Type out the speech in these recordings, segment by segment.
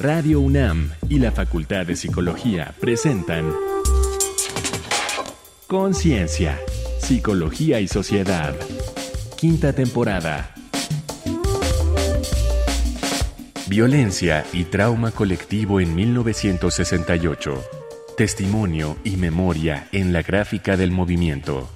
Radio UNAM y la Facultad de Psicología presentan Conciencia, Psicología y Sociedad. Quinta temporada. Violencia y trauma colectivo en 1968. Testimonio y memoria en la gráfica del movimiento.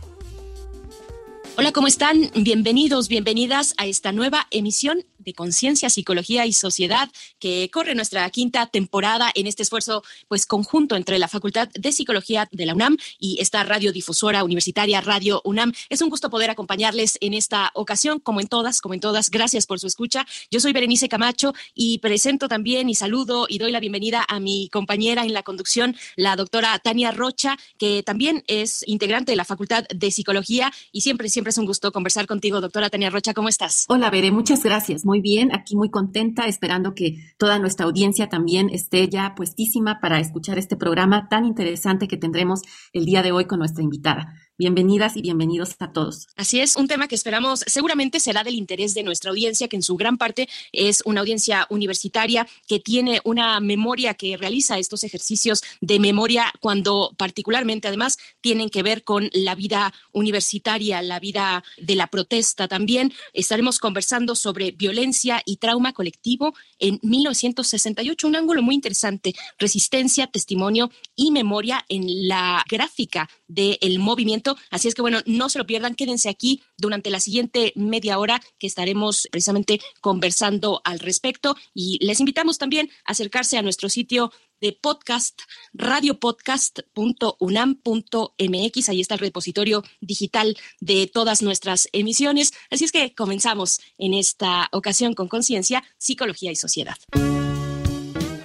¿Cómo están? Bienvenidos, bienvenidas a esta nueva emisión de Conciencia, Psicología y Sociedad, que corre nuestra quinta temporada en este esfuerzo pues conjunto entre la Facultad de Psicología de la UNAM y esta radiodifusora universitaria Radio UNAM. Es un gusto poder acompañarles en esta ocasión, como en todas, como en todas. Gracias por su escucha. Yo soy Berenice Camacho y presento también y saludo y doy la bienvenida a mi compañera en la conducción, la doctora Tania Rocha, que también es integrante de la Facultad de Psicología y siempre, siempre es un gusto conversar contigo, doctora Tania Rocha. ¿Cómo estás? Hola, Bere, muchas gracias muy bien, aquí muy contenta, esperando que toda nuestra audiencia también esté ya puestísima para escuchar este programa tan interesante que tendremos el día de hoy con nuestra invitada. Bienvenidas y bienvenidos a todos. Así es, un tema que esperamos seguramente será del interés de nuestra audiencia, que en su gran parte es una audiencia universitaria que tiene una memoria que realiza estos ejercicios de memoria cuando particularmente además tienen que ver con la vida universitaria, la vida de la protesta también. Estaremos conversando sobre violencia y trauma colectivo en 1968, un ángulo muy interesante, resistencia, testimonio y memoria en la gráfica del movimiento Así es que bueno, no se lo pierdan, quédense aquí durante la siguiente media hora que estaremos precisamente conversando al respecto y les invitamos también a acercarse a nuestro sitio de podcast, radiopodcast.unam.mx. Ahí está el repositorio digital de todas nuestras emisiones. Así es que comenzamos en esta ocasión con conciencia, psicología y sociedad.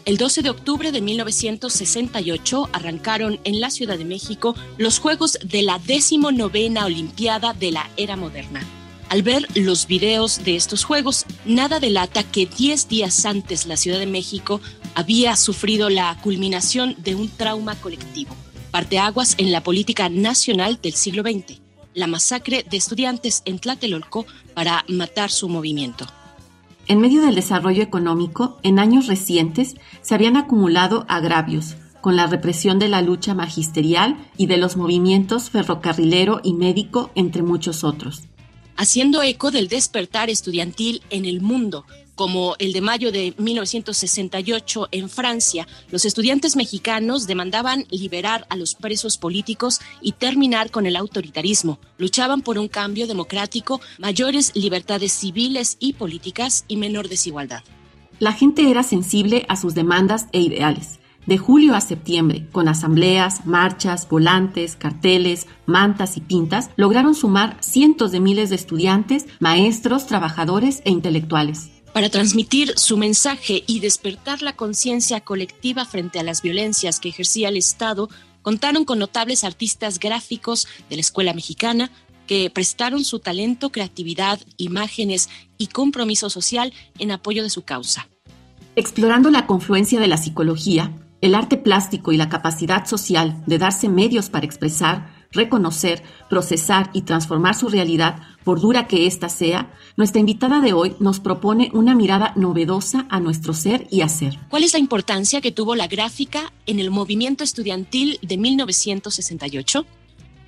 El 12 de octubre de 1968 arrancaron en la Ciudad de México los Juegos de la decimonovena Olimpiada de la Era Moderna. Al ver los videos de estos Juegos, nada delata que 10 días antes la Ciudad de México había sufrido la culminación de un trauma colectivo, parteaguas en la política nacional del siglo XX, la masacre de estudiantes en Tlatelolco para matar su movimiento. En medio del desarrollo económico, en años recientes se habían acumulado agravios con la represión de la lucha magisterial y de los movimientos ferrocarrilero y médico, entre muchos otros. Haciendo eco del despertar estudiantil en el mundo, como el de mayo de 1968 en Francia, los estudiantes mexicanos demandaban liberar a los presos políticos y terminar con el autoritarismo. Luchaban por un cambio democrático, mayores libertades civiles y políticas y menor desigualdad. La gente era sensible a sus demandas e ideales. De julio a septiembre, con asambleas, marchas, volantes, carteles, mantas y pintas, lograron sumar cientos de miles de estudiantes, maestros, trabajadores e intelectuales para transmitir su mensaje y despertar la conciencia colectiva frente a las violencias que ejercía el Estado, contaron con notables artistas gráficos de la escuela mexicana que prestaron su talento, creatividad, imágenes y compromiso social en apoyo de su causa. Explorando la confluencia de la psicología, el arte plástico y la capacidad social de darse medios para expresar, reconocer, procesar y transformar su realidad, por dura que ésta sea, nuestra invitada de hoy nos propone una mirada novedosa a nuestro ser y hacer. ¿Cuál es la importancia que tuvo la gráfica en el movimiento estudiantil de 1968?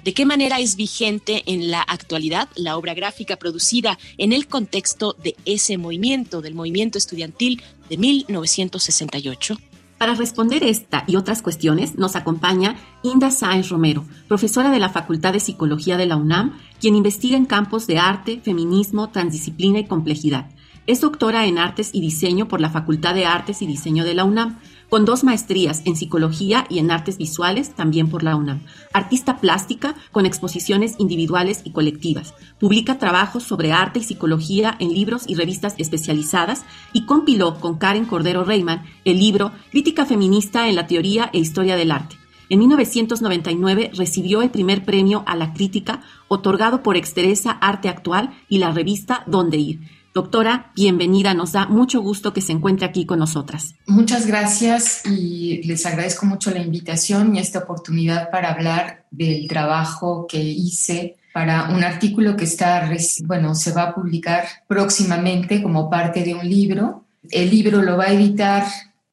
¿De qué manera es vigente en la actualidad la obra gráfica producida en el contexto de ese movimiento, del movimiento estudiantil de 1968? Para responder esta y otras cuestiones nos acompaña Inda Sáenz Romero, profesora de la Facultad de Psicología de la UNAM, quien investiga en campos de arte, feminismo, transdisciplina y complejidad. Es doctora en Artes y Diseño por la Facultad de Artes y Diseño de la UNAM con dos maestrías en psicología y en artes visuales, también por la UNAM. Artista plástica con exposiciones individuales y colectivas. Publica trabajos sobre arte y psicología en libros y revistas especializadas y compiló con Karen Cordero Reyman el libro Crítica feminista en la teoría e historia del arte. En 1999 recibió el primer premio a la crítica otorgado por Exteresa Arte Actual y la revista Donde Ir Doctora, bienvenida. Nos da mucho gusto que se encuentre aquí con nosotras. Muchas gracias y les agradezco mucho la invitación y esta oportunidad para hablar del trabajo que hice para un artículo que está, bueno, se va a publicar próximamente como parte de un libro. El libro lo va a editar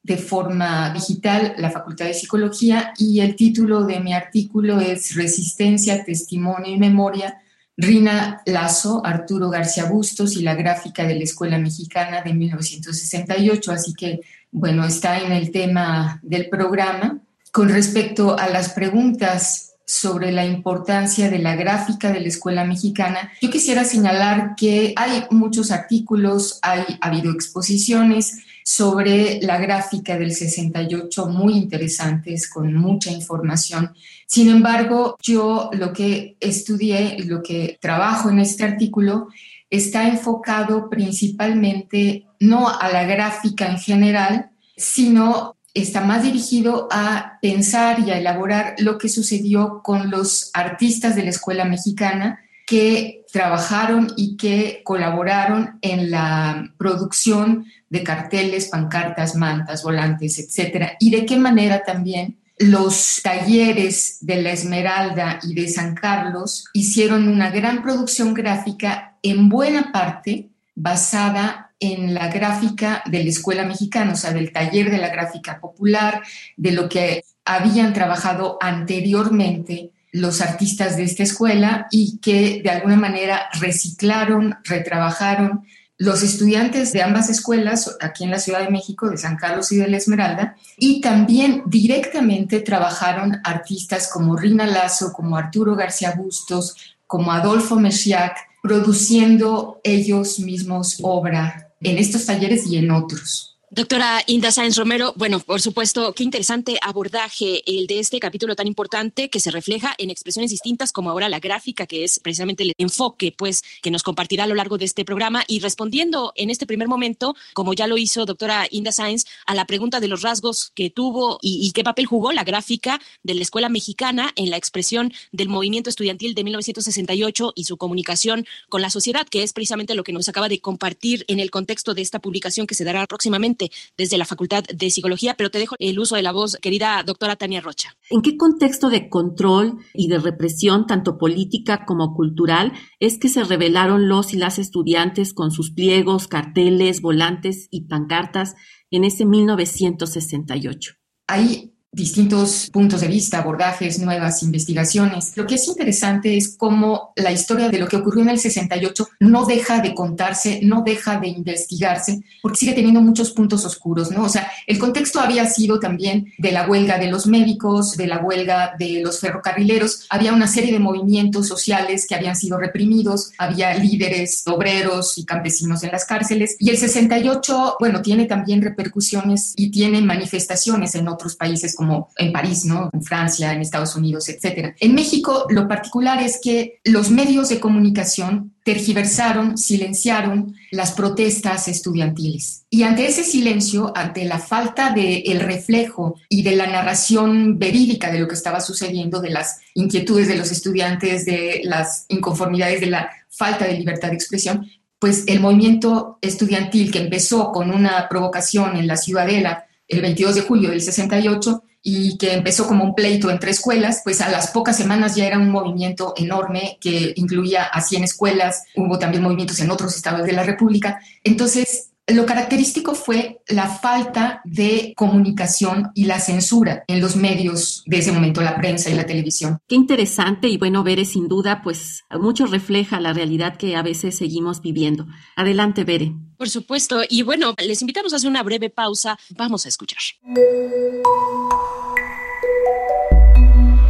de forma digital la Facultad de Psicología y el título de mi artículo es Resistencia, Testimonio y Memoria, Rina Lazo, Arturo García Bustos y la gráfica de la Escuela Mexicana de 1968. Así que, bueno, está en el tema del programa. Con respecto a las preguntas sobre la importancia de la gráfica de la escuela mexicana, yo quisiera señalar que hay muchos artículos, hay, ha habido exposiciones sobre la gráfica del 68 muy interesantes, con mucha información. Sin embargo, yo lo que estudié, lo que trabajo en este artículo, está enfocado principalmente no a la gráfica en general, sino está más dirigido a pensar y a elaborar lo que sucedió con los artistas de la escuela mexicana que trabajaron y que colaboraron en la producción de carteles, pancartas, mantas, volantes, etcétera, y de qué manera también los talleres de la Esmeralda y de San Carlos hicieron una gran producción gráfica en buena parte basada en la gráfica de la escuela mexicana, o sea, del taller de la gráfica popular, de lo que habían trabajado anteriormente los artistas de esta escuela y que de alguna manera reciclaron, retrabajaron los estudiantes de ambas escuelas, aquí en la Ciudad de México, de San Carlos y de la Esmeralda, y también directamente trabajaron artistas como Rina Lazo, como Arturo García Bustos, como Adolfo Meshiak, produciendo ellos mismos obra en estos talleres y en otros. Doctora Inda Sáenz Romero, bueno, por supuesto, qué interesante abordaje el de este capítulo tan importante que se refleja en expresiones distintas como ahora la gráfica, que es precisamente el enfoque, pues, que nos compartirá a lo largo de este programa. Y respondiendo en este primer momento, como ya lo hizo doctora Inda Sáenz, a la pregunta de los rasgos que tuvo y, y qué papel jugó la gráfica de la escuela mexicana en la expresión del movimiento estudiantil de 1968 y su comunicación con la sociedad, que es precisamente lo que nos acaba de compartir en el contexto de esta publicación que se dará próximamente desde la Facultad de Psicología, pero te dejo el uso de la voz, querida doctora Tania Rocha. ¿En qué contexto de control y de represión, tanto política como cultural, es que se rebelaron los y las estudiantes con sus pliegos, carteles, volantes y pancartas en ese 1968? Hay distintos puntos de vista, abordajes, nuevas investigaciones. Lo que es interesante es cómo la historia de lo que ocurrió en el 68 no deja de contarse, no deja de investigarse, porque sigue teniendo muchos puntos oscuros, ¿no? O sea, el contexto había sido también de la huelga de los médicos, de la huelga de los ferrocarrileros, había una serie de movimientos sociales que habían sido reprimidos, había líderes obreros y campesinos en las cárceles, y el 68, bueno, tiene también repercusiones y tiene manifestaciones en otros países como en París, ¿no? En Francia, en Estados Unidos, etcétera. En México, lo particular es que los medios de comunicación tergiversaron, silenciaron las protestas estudiantiles. Y ante ese silencio, ante la falta de el reflejo y de la narración verídica de lo que estaba sucediendo, de las inquietudes de los estudiantes, de las inconformidades, de la falta de libertad de expresión, pues el movimiento estudiantil que empezó con una provocación en la Ciudadela el 22 de julio del 68 y que empezó como un pleito entre escuelas, pues a las pocas semanas ya era un movimiento enorme que incluía a 100 escuelas, hubo también movimientos en otros estados de la República. Entonces, lo característico fue la falta de comunicación y la censura en los medios de ese momento, la prensa y la televisión. Qué interesante y bueno Bere, sin duda, pues mucho refleja la realidad que a veces seguimos viviendo. Adelante, Bere. Por supuesto. Y bueno, les invitamos a hacer una breve pausa. Vamos a escuchar.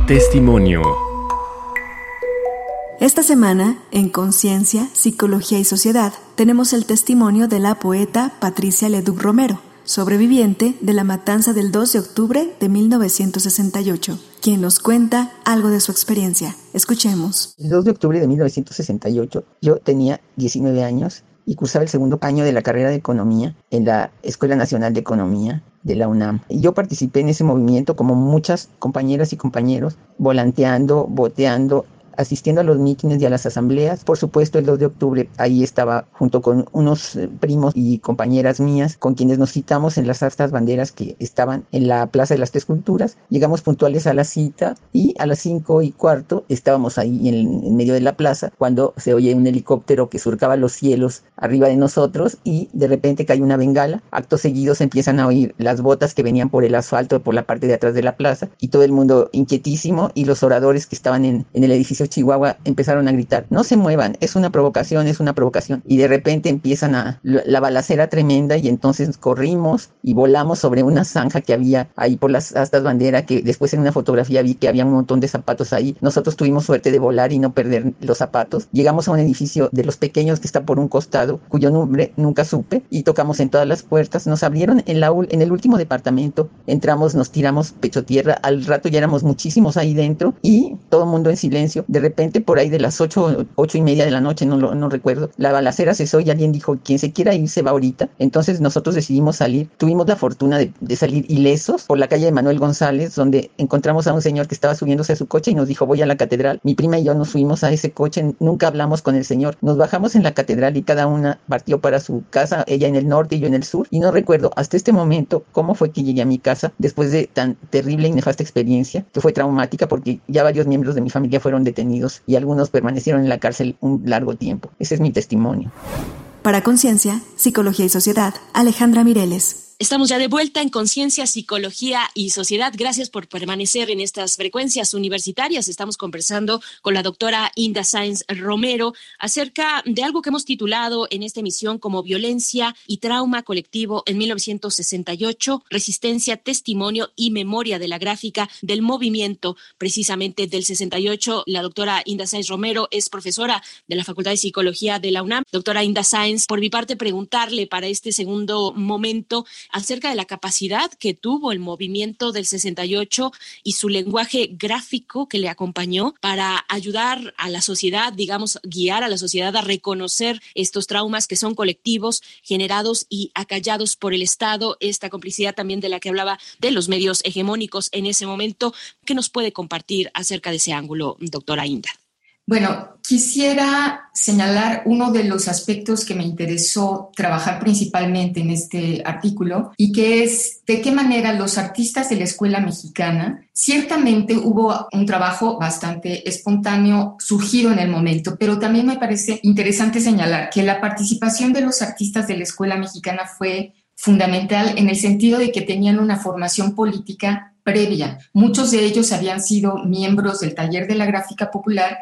Testimonio. Esta semana, en Conciencia, Psicología y Sociedad, tenemos el testimonio de la poeta Patricia Leduc Romero, sobreviviente de la matanza del 2 de octubre de 1968, quien nos cuenta algo de su experiencia. Escuchemos. El 2 de octubre de 1968 yo tenía 19 años y cursaba el segundo año de la carrera de Economía en la Escuela Nacional de Economía de la UNAM. Yo participé en ese movimiento como muchas compañeras y compañeros, volanteando, boteando asistiendo a los mítines y a las asambleas. Por supuesto, el 2 de octubre ahí estaba junto con unos eh, primos y compañeras mías con quienes nos citamos en las astas banderas que estaban en la Plaza de las Tres Culturas. Llegamos puntuales a la cita y a las cinco y cuarto estábamos ahí en, medio de la plaza cuando se oye un helicóptero que surcaba los cielos arriba de nosotros y de repente cae una bengala. Actos seguidos empiezan a oír las botas que venían por el asfalto por la parte de atrás de la plaza y todo el mundo inquietísimo y los oradores que estaban en el edificio Chihuahua empezaron a gritar, no se muevan, es una provocación, es una provocación. Y de repente empiezan a la balacera tremenda y entonces corrimos y volamos sobre una zanja que había ahí por las astas bandera que después en una fotografía vi que había un montón de zapatos ahí. Nosotros tuvimos suerte de volar y no perder los zapatos. Llegamos a un edificio de los pequeños que está por un costado, cuyo nombre nunca supe, y tocamos en todas las puertas. Nos abrieron en, la, en el último departamento, entramos, nos tiramos pecho tierra, al rato ya éramos muchísimos ahí dentro y todo el mundo en silencio. Repente, por ahí de las ocho, ocho y media de la noche, no, lo, no recuerdo, la balacera cesó y alguien dijo, quien se quiera ir se va ahorita. Entonces nosotros decidimos salir. Tuvimos la fortuna de, de salir ilesos por la calle de Manuel González, donde encontramos a un señor que estaba subiéndose a su coche y nos dijo, voy a la catedral. Mi prima y yo nos fuimos a ese coche, nunca hablamos con el señor. Nos bajamos en la catedral y cada una partió para su casa, ella en el norte y yo en el sur. Y no recuerdo hasta este momento cómo fue que llegué a mi casa después de tan terrible y nefasta experiencia, que fue traumática porque ya varios miembros de mi familia fueron y algunos permanecieron en la cárcel un largo tiempo. Ese es mi testimonio. Para Conciencia, Psicología y Sociedad, Alejandra Mireles. Estamos ya de vuelta en Conciencia, Psicología y Sociedad. Gracias por permanecer en estas frecuencias universitarias. Estamos conversando con la doctora Inda Sáenz Romero acerca de algo que hemos titulado en esta emisión como Violencia y Trauma Colectivo en 1968, Resistencia, Testimonio y Memoria de la Gráfica del Movimiento, precisamente del 68. La doctora Inda Sáenz Romero es profesora de la Facultad de Psicología de la UNAM. Doctora Inda Sáenz, por mi parte, preguntarle para este segundo momento, acerca de la capacidad que tuvo el movimiento del 68 y su lenguaje gráfico que le acompañó para ayudar a la sociedad, digamos, guiar a la sociedad a reconocer estos traumas que son colectivos, generados y acallados por el Estado, esta complicidad también de la que hablaba de los medios hegemónicos en ese momento. ¿Qué nos puede compartir acerca de ese ángulo, doctora Inda? Bueno, quisiera señalar uno de los aspectos que me interesó trabajar principalmente en este artículo y que es de qué manera los artistas de la escuela mexicana, ciertamente hubo un trabajo bastante espontáneo surgido en el momento, pero también me parece interesante señalar que la participación de los artistas de la escuela mexicana fue fundamental en el sentido de que tenían una formación política previa. Muchos de ellos habían sido miembros del taller de la gráfica popular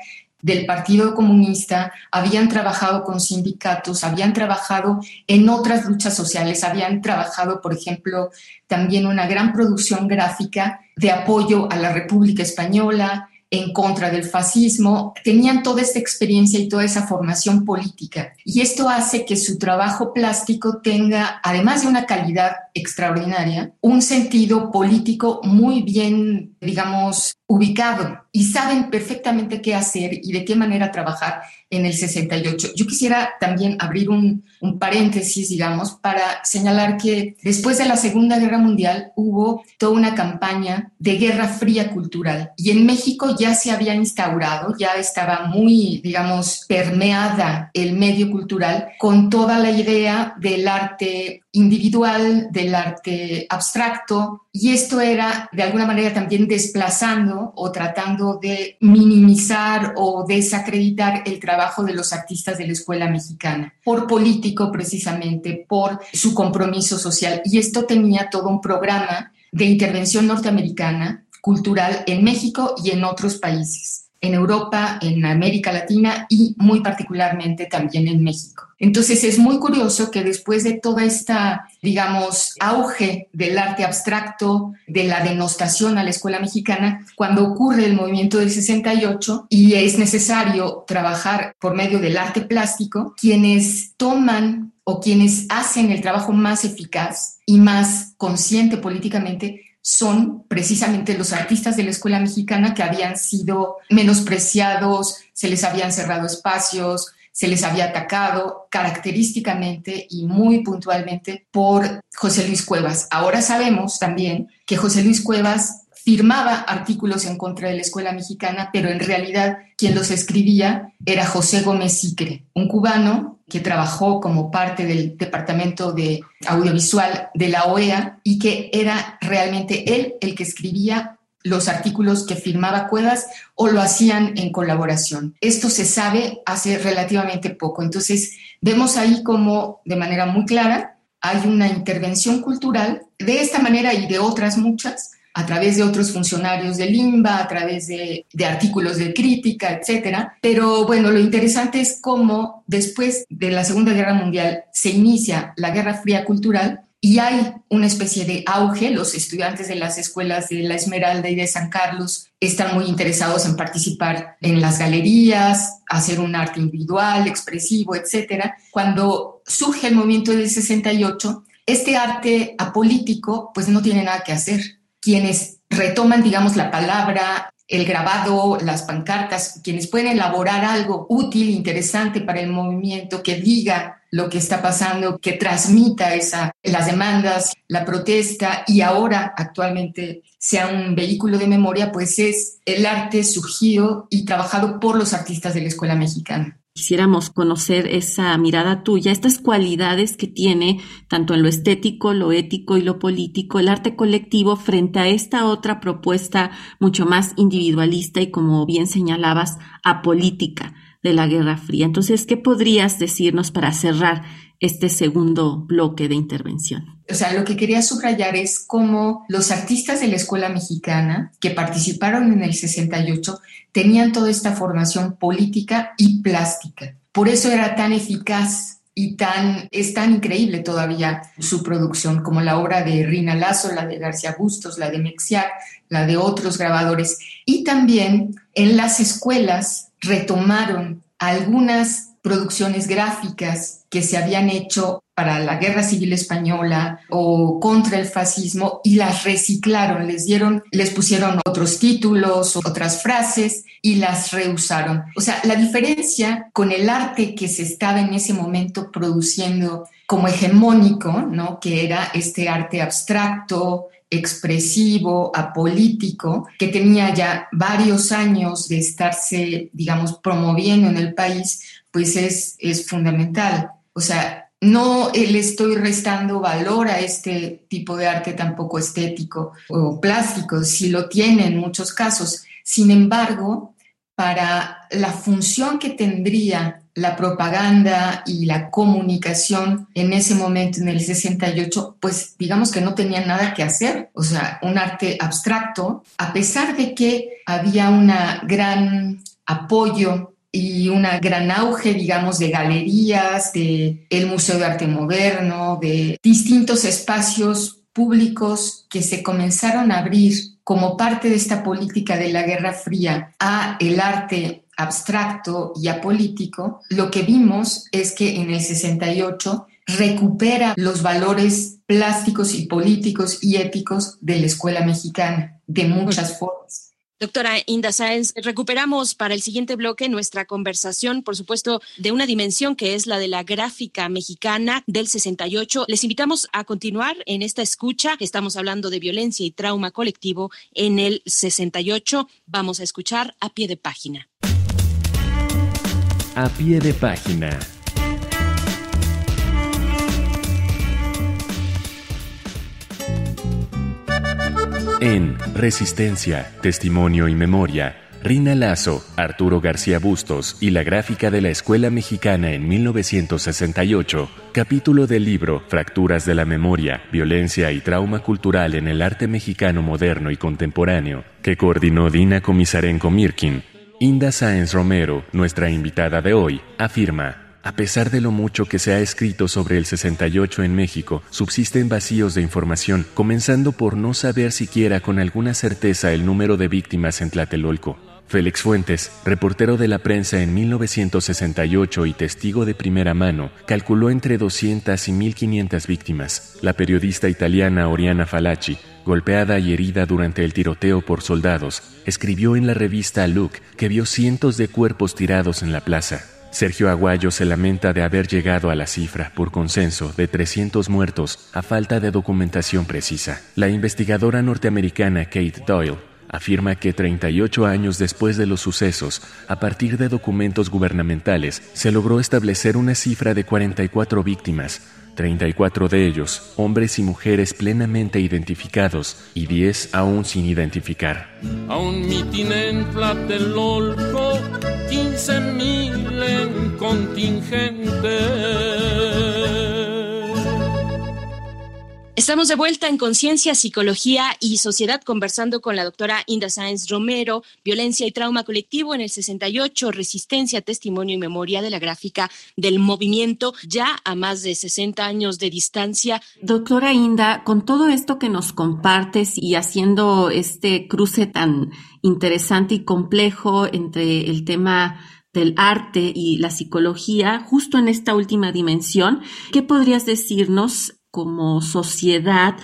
del Partido Comunista, habían trabajado con sindicatos, habían trabajado en otras luchas sociales, habían trabajado, por ejemplo, también una gran producción gráfica de apoyo a la República Española, en contra del fascismo, tenían toda esta experiencia y toda esa formación política. Y esto hace que su trabajo plástico tenga, además de una calidad extraordinaria, un sentido político muy bien, digamos, ubicado y saben perfectamente qué hacer y de qué manera trabajar en el 68. Yo quisiera también abrir un, paréntesis, digamos, para señalar que después de la Segunda Guerra Mundial hubo toda una campaña de guerra fría cultural y en México ya se había instaurado, ya estaba muy, digamos, permeada el medio cultural con toda la idea del arte individual, del arte abstracto, y esto era de alguna manera también desplazando o tratando de minimizar o desacreditar el trabajo de los artistas de la escuela mexicana, por político precisamente, por su compromiso social. Y esto tenía todo un programa de intervención norteamericana cultural en México y en otros países en Europa, en América Latina y muy particularmente también en México. Entonces es muy curioso que después de toda esta, digamos, auge del arte abstracto, de la denostación a la escuela mexicana, cuando ocurre el movimiento del 68 y es necesario trabajar por medio del arte plástico, quienes toman o quienes hacen el trabajo más eficaz y más consciente políticamente son precisamente los artistas de la escuela mexicana que habían sido menospreciados, se les habían cerrado espacios, se les había atacado característicamente y muy puntualmente por José Luis Cuevas. Ahora sabemos también que José Luis Cuevas firmaba artículos en contra de la escuela mexicana, pero en realidad quien los escribía era José Gómez Sicre, un cubano que trabajó como parte del departamento de audiovisual de la OEA y que era realmente él el que escribía los artículos que firmaba Cuevas o lo hacían en colaboración. Esto se sabe hace relativamente poco. Entonces, vemos ahí como de manera muy clara hay una intervención cultural de esta manera y de otras muchas a través de otros funcionarios del INBA, a través de, artículos de crítica, etcétera. Pero bueno, lo interesante es cómo después de la Segunda Guerra Mundial se inicia la Guerra Fría Cultural y hay una especie de auge. Los estudiantes de las escuelas de La Esmeralda y de San Carlos están muy interesados en participar en las galerías, hacer un arte individual, expresivo, etcétera. Cuando surge el movimiento del 68, este arte apolítico pues no tiene nada que hacer quienes retoman, digamos, la palabra, el grabado, las pancartas, quienes pueden elaborar algo útil, interesante para el movimiento, que diga lo que está pasando, que transmita esa, las demandas, la protesta y ahora actualmente sea un vehículo de memoria, pues es el arte surgido y trabajado por los artistas de la escuela mexicana quisiéramos conocer esa mirada tuya, estas cualidades que tiene tanto en lo estético, lo ético y lo político el arte colectivo frente a esta otra propuesta mucho más individualista y como bien señalabas, apolítica de la Guerra Fría. Entonces, ¿qué podrías decirnos para cerrar este segundo bloque de intervención? O sea, lo que quería subrayar es cómo los artistas de la escuela mexicana que participaron en el 68 tenían toda esta formación política y plástica. Por eso era tan eficaz y tan, es tan increíble todavía su producción, como la obra de Rina Lazo, la de García Bustos, la de Mexiac, la de otros grabadores. Y también en las escuelas retomaron algunas producciones gráficas que se habían hecho para la guerra civil española o contra el fascismo y las reciclaron, les dieron, les pusieron otros títulos, otras frases y las reusaron. O sea, la diferencia con el arte que se estaba en ese momento produciendo como hegemónico, ¿no? Que era este arte abstracto, expresivo, apolítico, que tenía ya varios años de estarse, digamos, promoviendo en el país, pues es, es fundamental. O sea, no le estoy restando valor a este tipo de arte tampoco estético o plástico, si lo tiene en muchos casos. Sin embargo, para la función que tendría la propaganda y la comunicación en ese momento, en el 68, pues digamos que no tenían nada que hacer. O sea, un arte abstracto, a pesar de que había un gran apoyo y un gran auge, digamos, de galerías, de el Museo de Arte Moderno, de distintos espacios públicos que se comenzaron a abrir como parte de esta política de la Guerra Fría a el arte abstracto y apolítico, lo que vimos es que en el 68 recupera los valores plásticos y políticos y éticos de la escuela mexicana de muchas formas. Doctora Inda Sáenz, recuperamos para el siguiente bloque nuestra conversación, por supuesto, de una dimensión que es la de la gráfica mexicana del 68. Les invitamos a continuar en esta escucha. Estamos hablando de violencia y trauma colectivo en el 68. Vamos a escuchar a pie de página. A pie de página. En Resistencia, Testimonio y Memoria, Rina Lazo, Arturo García Bustos y la gráfica de la Escuela Mexicana en 1968, capítulo del libro Fracturas de la Memoria, Violencia y Trauma Cultural en el Arte Mexicano Moderno y Contemporáneo, que coordinó Dina Comisarenko Mirkin, Inda Sáenz Romero, nuestra invitada de hoy, afirma, a pesar de lo mucho que se ha escrito sobre el 68 en México, subsisten vacíos de información, comenzando por no saber siquiera con alguna certeza el número de víctimas en Tlatelolco. Félix Fuentes, reportero de la prensa en 1968 y testigo de primera mano, calculó entre 200 y 1500 víctimas. La periodista italiana Oriana Falacci golpeada y herida durante el tiroteo por soldados, escribió en la revista Look que vio cientos de cuerpos tirados en la plaza. Sergio Aguayo se lamenta de haber llegado a la cifra, por consenso, de 300 muertos a falta de documentación precisa. La investigadora norteamericana Kate Doyle afirma que 38 años después de los sucesos, a partir de documentos gubernamentales, se logró establecer una cifra de 44 víctimas, 34 de ellos, hombres y mujeres plenamente identificados y 10 aún sin identificar. A un mitin en Tlatelolco, 15 mil en contingente. Estamos de vuelta en Conciencia, Psicología y Sociedad conversando con la doctora Inda Sáenz Romero, Violencia y Trauma Colectivo en el 68, Resistencia, Testimonio y Memoria de la Gráfica del Movimiento, ya a más de 60 años de distancia. Doctora Inda, con todo esto que nos compartes y haciendo este cruce tan interesante y complejo entre el tema del arte y la psicología, justo en esta última dimensión, ¿qué podrías decirnos como sociedad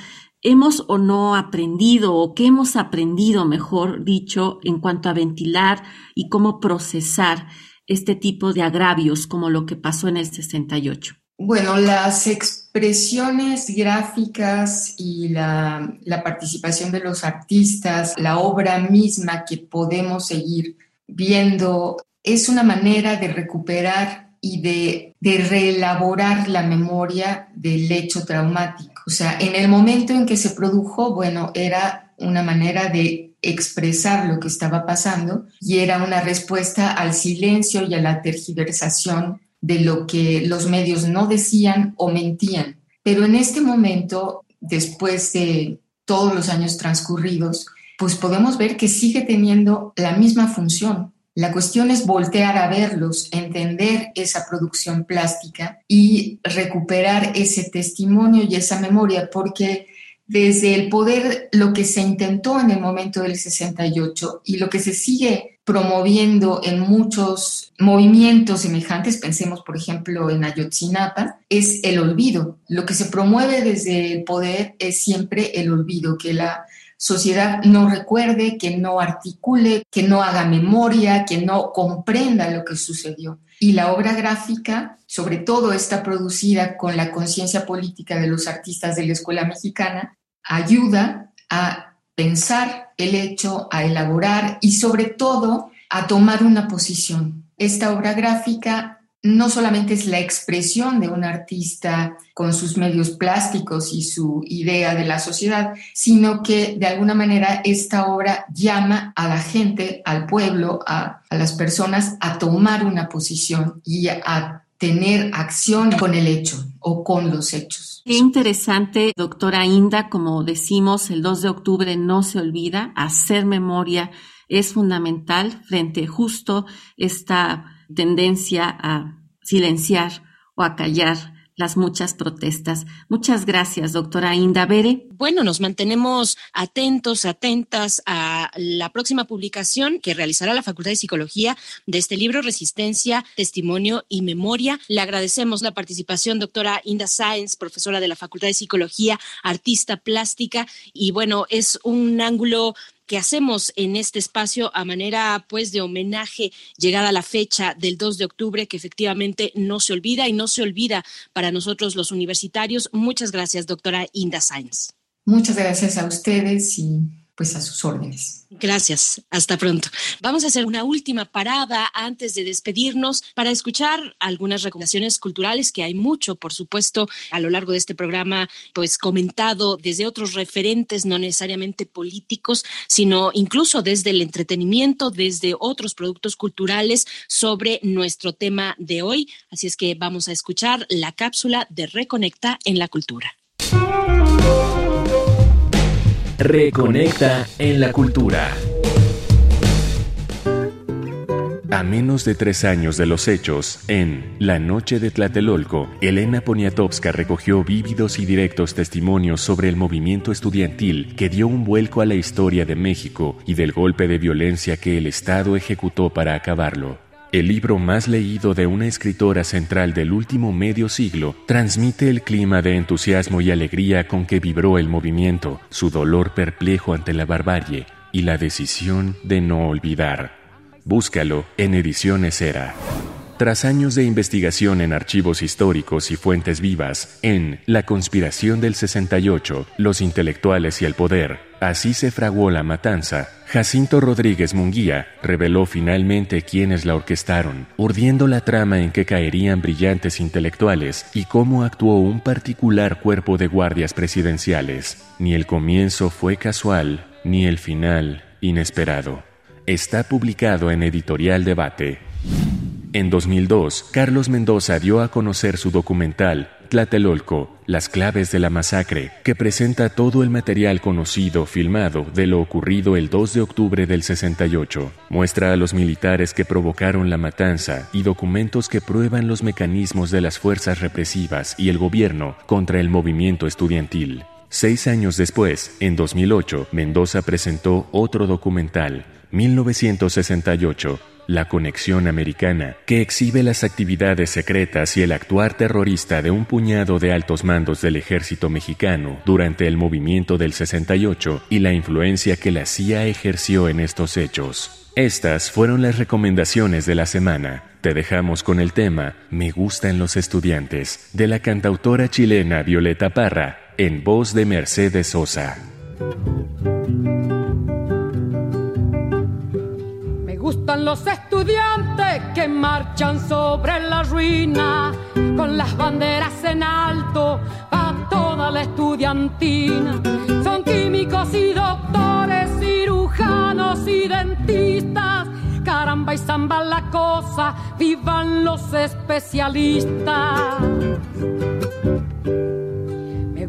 hemos o no aprendido o qué hemos aprendido, mejor dicho, en cuanto a ventilar y cómo procesar este tipo de agravios como lo que pasó en el 68? Bueno, las expresiones gráficas y la, la, participación de los artistas, la obra misma que podemos seguir viendo, es una manera de recuperar y de, de reelaborar la memoria del hecho traumático. O sea, en el momento en que se produjo, bueno, era una manera de expresar lo que estaba pasando y era una respuesta al silencio y a la tergiversación de lo que los medios no decían o mentían. Pero en este momento, después de todos los años transcurridos, pues podemos ver que sigue teniendo la misma función. La cuestión es voltear a verlos, entender esa producción plástica y recuperar ese testimonio y esa memoria, porque desde el poder lo que se intentó en el momento del 68 y lo que se sigue promoviendo en muchos movimientos semejantes, pensemos por ejemplo en Ayotzinapa, es el olvido. Lo que se promueve desde el poder es siempre el olvido, que la sociedad no recuerde, que no articule, que no haga memoria, que no comprenda lo que sucedió. Y la obra gráfica, sobre todo está producida con la conciencia política de los artistas de la escuela mexicana, ayuda a pensar el hecho, a elaborar y sobre todo a tomar una posición. Esta obra gráfica no solamente es la expresión de un artista con sus medios plásticos y su idea de la sociedad, sino que de alguna manera esta obra llama a la gente, al pueblo, a, las personas a tomar una posición y a tener acción con el hecho o con los hechos. Qué interesante, doctora Inda, como decimos, el 2 de octubre no se olvida, hacer memoria es fundamental frente justo esta tendencia a silenciar o a callar las muchas protestas. Muchas gracias, doctora Inda Bere. Bueno, nos mantenemos atentos, atentas a la próxima publicación que realizará la Facultad de Psicología de este libro, Resistencia, Testimonio y Memoria. Le agradecemos la participación, doctora Inda Sáenz, profesora de la Facultad de Psicología, artista plástica. Y bueno, es un ángulo que hacemos en este espacio a manera pues de homenaje llegada la fecha del 2 de octubre que efectivamente no se olvida y no se olvida para nosotros los universitarios. Muchas gracias, doctora Inda Sainz. Muchas gracias a ustedes y pues a sus órdenes. Gracias, hasta pronto. Vamos a hacer una última parada antes de despedirnos para escuchar algunas recomendaciones culturales que hay mucho, por supuesto, a lo largo de este programa, pues comentado desde otros referentes, no necesariamente políticos, sino incluso desde el entretenimiento, desde otros productos culturales sobre nuestro tema de hoy. Así es que vamos a escuchar la cápsula de Reconecta en la Cultura. Reconecta en la cultura. A menos de tres años de los hechos, en La Noche de Tlatelolco, Elena Poniatowska recogió vívidos y directos testimonios sobre el movimiento estudiantil que dio un vuelco a la historia de México y del golpe de violencia que el Estado ejecutó para acabarlo. El libro más leído de una escritora central del último medio siglo transmite el clima de entusiasmo y alegría con que vibró el movimiento, su dolor perplejo ante la barbarie y la decisión de no olvidar. Búscalo en Ediciones Era. Tras años de investigación en archivos históricos y fuentes vivas, en La conspiración del 68, los intelectuales y el poder, así se fraguó la matanza, Jacinto Rodríguez Munguía reveló finalmente quiénes la orquestaron, urdiendo la trama en que caerían brillantes intelectuales y cómo actuó un particular cuerpo de guardias presidenciales. Ni el comienzo fue casual, ni el final inesperado. Está publicado en Editorial Debate. En 2002, Carlos Mendoza dio a conocer su documental Tlatelolco, las claves de la masacre, que presenta todo el material conocido, filmado, de lo ocurrido el 2 de octubre del 68. Muestra a los militares que provocaron la matanza y documentos que prueban los mecanismos de las fuerzas represivas y el gobierno contra el movimiento estudiantil. Seis años después, en 2008, Mendoza presentó otro documental, 1968, La Conexión Americana, que exhibe las actividades secretas y el actuar terrorista de un puñado de altos mandos del ejército mexicano durante el movimiento del 68 y la influencia que la CIA ejerció en estos hechos. Estas fueron las recomendaciones de la semana. Te dejamos con el tema Me gustan los estudiantes, de la cantautora chilena Violeta Parra, en voz de Mercedes Sosa. Gustan los estudiantes que marchan sobre la ruina, con las banderas en alto a toda la estudiantina. Son químicos y doctores, cirujanos y dentistas. Caramba y zamba la cosa, vivan los especialistas.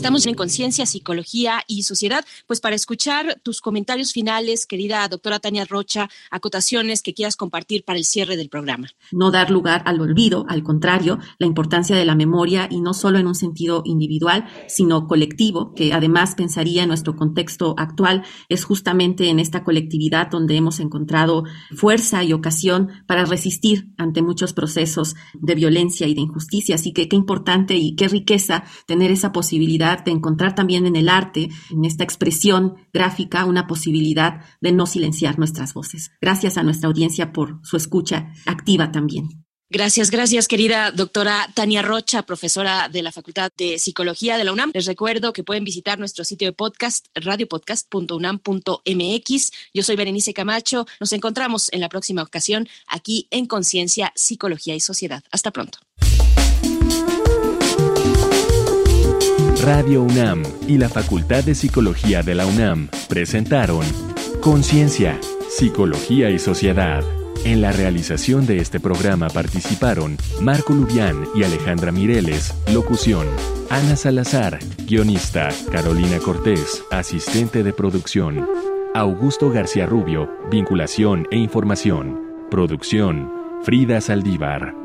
Estamos en Conciencia, Psicología y Sociedad. Pues para escuchar tus comentarios finales, querida doctora Tania Rocha, acotaciones que quieras compartir para el cierre del programa. No dar lugar al olvido, al contrario, la importancia de la memoria y no solo en un sentido individual, sino colectivo, que además pensaría en nuestro contexto actual, es justamente en esta colectividad donde hemos encontrado fuerza y ocasión para resistir ante muchos procesos de violencia y de injusticia. Así que qué importante y qué riqueza tener esa de encontrar también en el arte, en esta expresión gráfica, una posibilidad de no silenciar nuestras voces. Gracias a nuestra audiencia por su escucha activa también. Gracias, gracias, querida doctora Tania Rocha, profesora de la Facultad de Psicología de la UNAM. Les recuerdo que pueden visitar nuestro sitio de podcast, radiopodcast.unam.mx. Yo soy Berenice Camacho. Nos encontramos en la próxima ocasión aquí en Conciencia, Psicología y Sociedad. Hasta pronto. Radio UNAM y la Facultad de Psicología de la UNAM presentaron Conciencia, Psicología y Sociedad. En la realización de este programa participaron Marco Lubián y Alejandra Mireles, locución. Ana Salazar, guionista. Carolina Cortés, asistente de producción. Augusto García Rubio, vinculación e información. Producción. Frida Saldívar.